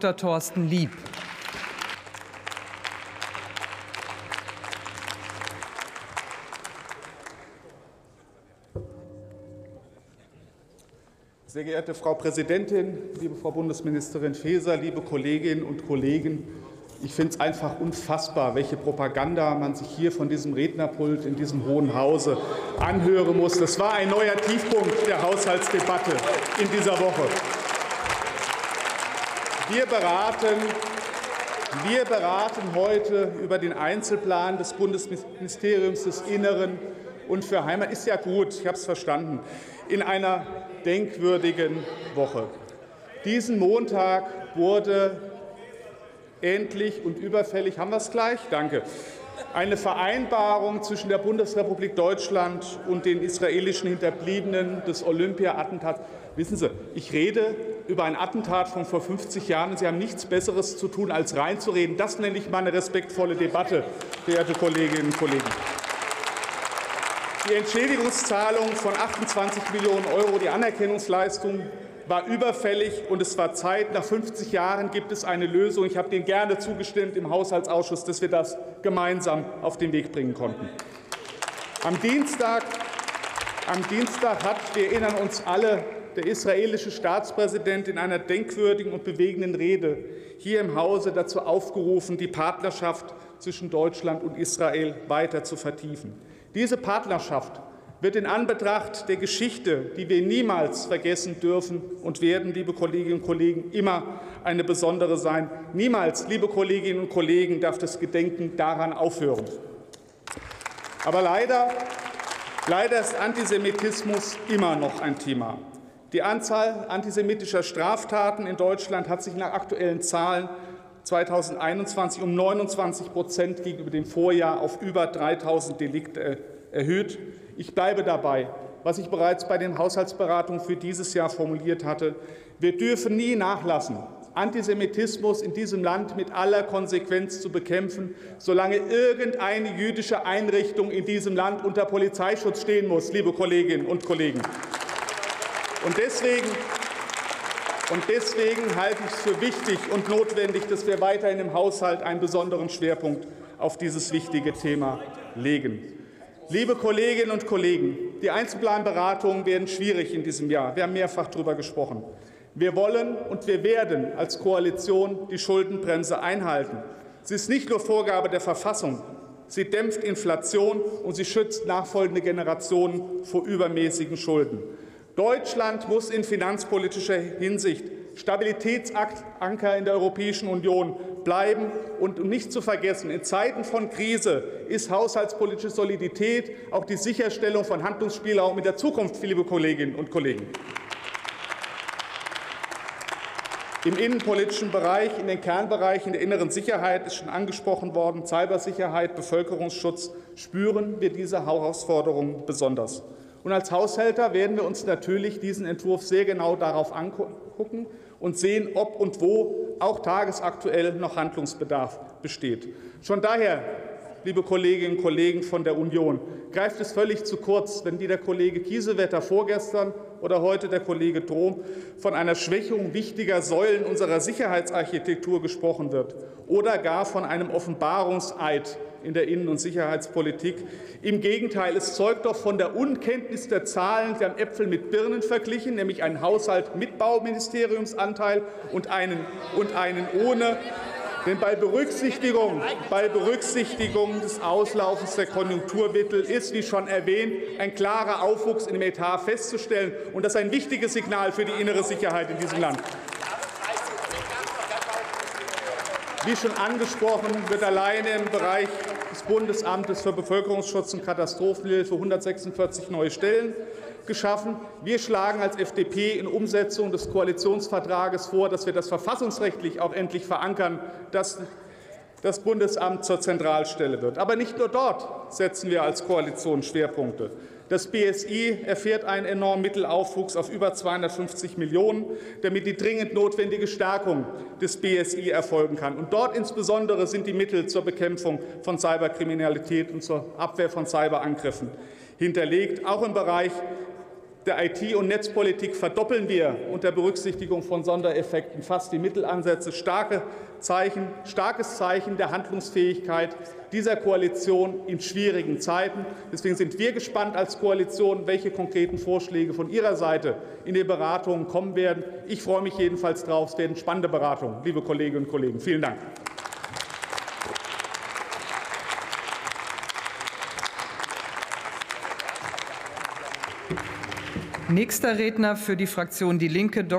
Dr. Thorsten Lieb. Sehr geehrte Frau Präsidentin, liebe Frau Bundesministerin Faeser, liebe Kolleginnen und Kollegen, ich finde es einfach unfassbar, welche Propaganda man sich hier von diesem Rednerpult in diesem Hohen Hause anhören muss. Das war ein neuer Tiefpunkt der Haushaltsdebatte in dieser Woche. Wir beraten, wir beraten heute über den Einzelplan des Bundesministeriums des Inneren und für Heimat. Ist ja gut, ich habe es verstanden. In einer denkwürdigen Woche. Diesen Montag wurde endlich und überfällig, haben wir es gleich? Danke. Eine Vereinbarung zwischen der Bundesrepublik Deutschland und den israelischen Hinterbliebenen des Olympia-Attentats. Wissen Sie, ich rede über ein Attentat von vor 50 Jahren und Sie haben nichts Besseres zu tun, als reinzureden. Das nenne ich mal eine respektvolle Debatte, verehrte Kolleginnen und Kollegen. Die Entschädigungszahlung von 28 Millionen Euro, die Anerkennungsleistung war überfällig und es war Zeit. Nach 50 Jahren gibt es eine Lösung. Ich habe dem gerne zugestimmt im Haushaltsausschuss, dass wir das gemeinsam auf den Weg bringen konnten. Am Dienstag, am Dienstag hat, wir erinnern uns alle, der israelische Staatspräsident in einer denkwürdigen und bewegenden Rede hier im Hause dazu aufgerufen, die Partnerschaft zwischen Deutschland und Israel weiter zu vertiefen. Diese Partnerschaft wird in Anbetracht der Geschichte, die wir niemals vergessen dürfen und werden, liebe Kolleginnen und Kollegen, immer eine besondere sein. Niemals, liebe Kolleginnen und Kollegen, darf das Gedenken daran aufhören. Aber leider, leider ist Antisemitismus immer noch ein Thema. Die Anzahl antisemitischer Straftaten in Deutschland hat sich nach aktuellen Zahlen 2021 um 29 Prozent gegenüber dem Vorjahr auf über 3000 Delikte erhöht. Ich bleibe dabei, was ich bereits bei den Haushaltsberatungen für dieses Jahr formuliert hatte. Wir dürfen nie nachlassen, Antisemitismus in diesem Land mit aller Konsequenz zu bekämpfen, solange irgendeine jüdische Einrichtung in diesem Land unter Polizeischutz stehen muss, liebe Kolleginnen und Kollegen. Und deswegen, und deswegen halte ich es für wichtig und notwendig, dass wir weiterhin im Haushalt einen besonderen Schwerpunkt auf dieses wichtige Thema legen. Liebe Kolleginnen und Kollegen, die Einzelplanberatungen werden schwierig in diesem Jahr. Wir haben mehrfach darüber gesprochen. Wir wollen und wir werden als Koalition die Schuldenbremse einhalten. Sie ist nicht nur Vorgabe der Verfassung, sie dämpft Inflation und sie schützt nachfolgende Generationen vor übermäßigen Schulden. Deutschland muss in finanzpolitischer Hinsicht Stabilitätsanker in der Europäischen Union bleiben. Und nicht zu vergessen, in Zeiten von Krise ist haushaltspolitische Solidität auch die Sicherstellung von Handlungsspielraum in der Zukunft, liebe Kolleginnen und Kollegen. Im innenpolitischen Bereich, in den Kernbereichen der inneren Sicherheit ist schon angesprochen worden, Cybersicherheit, Bevölkerungsschutz, spüren wir diese Herausforderungen besonders. Und als Haushälter werden wir uns natürlich diesen Entwurf sehr genau darauf angucken und sehen, ob und wo auch tagesaktuell noch Handlungsbedarf besteht. Schon daher, liebe Kolleginnen und Kollegen von der Union, greift es völlig zu kurz, wenn wie der Kollege Kiesewetter vorgestern oder heute der Kollege Drom von einer Schwächung wichtiger Säulen unserer Sicherheitsarchitektur gesprochen wird oder gar von einem Offenbarungseid in der Innen- und Sicherheitspolitik. Im Gegenteil, es zeugt doch von der Unkenntnis der Zahlen. Sie haben Äpfel mit Birnen verglichen, nämlich einen Haushalt mit Bauministeriumsanteil und einen, und einen ohne. Denn bei Berücksichtigung, bei Berücksichtigung des Auslaufens der Konjunkturmittel ist, wie schon erwähnt, ein klarer Aufwuchs im Etat festzustellen. Und das ist ein wichtiges Signal für die innere Sicherheit in diesem Land. Wie schon angesprochen, wird alleine im Bereich des Bundesamtes für Bevölkerungsschutz und Katastrophenhilfe 146 neue Stellen geschaffen. Wir schlagen als FDP in Umsetzung des Koalitionsvertrages vor, dass wir das verfassungsrechtlich auch endlich verankern, dass das Bundesamt zur Zentralstelle wird. Aber nicht nur dort setzen wir als Koalition Schwerpunkte. Das BSI erfährt einen enormen Mittelaufwuchs auf über 250 Millionen, damit die dringend notwendige Stärkung des BSI erfolgen kann. Und dort insbesondere sind die Mittel zur Bekämpfung von Cyberkriminalität und zur Abwehr von Cyberangriffen hinterlegt, auch im Bereich der IT- und Netzpolitik verdoppeln wir unter Berücksichtigung von Sondereffekten fast die Mittelansätze. Starke Zeichen, starkes Zeichen der Handlungsfähigkeit dieser Koalition in schwierigen Zeiten. Deswegen sind wir gespannt als Koalition, welche konkreten Vorschläge von Ihrer Seite in den Beratungen kommen werden. Ich freue mich jedenfalls darauf. Es werden spannende Beratungen, liebe Kolleginnen und Kollegen. Vielen Dank. Nächster Redner für die Fraktion Die Linke, Dr.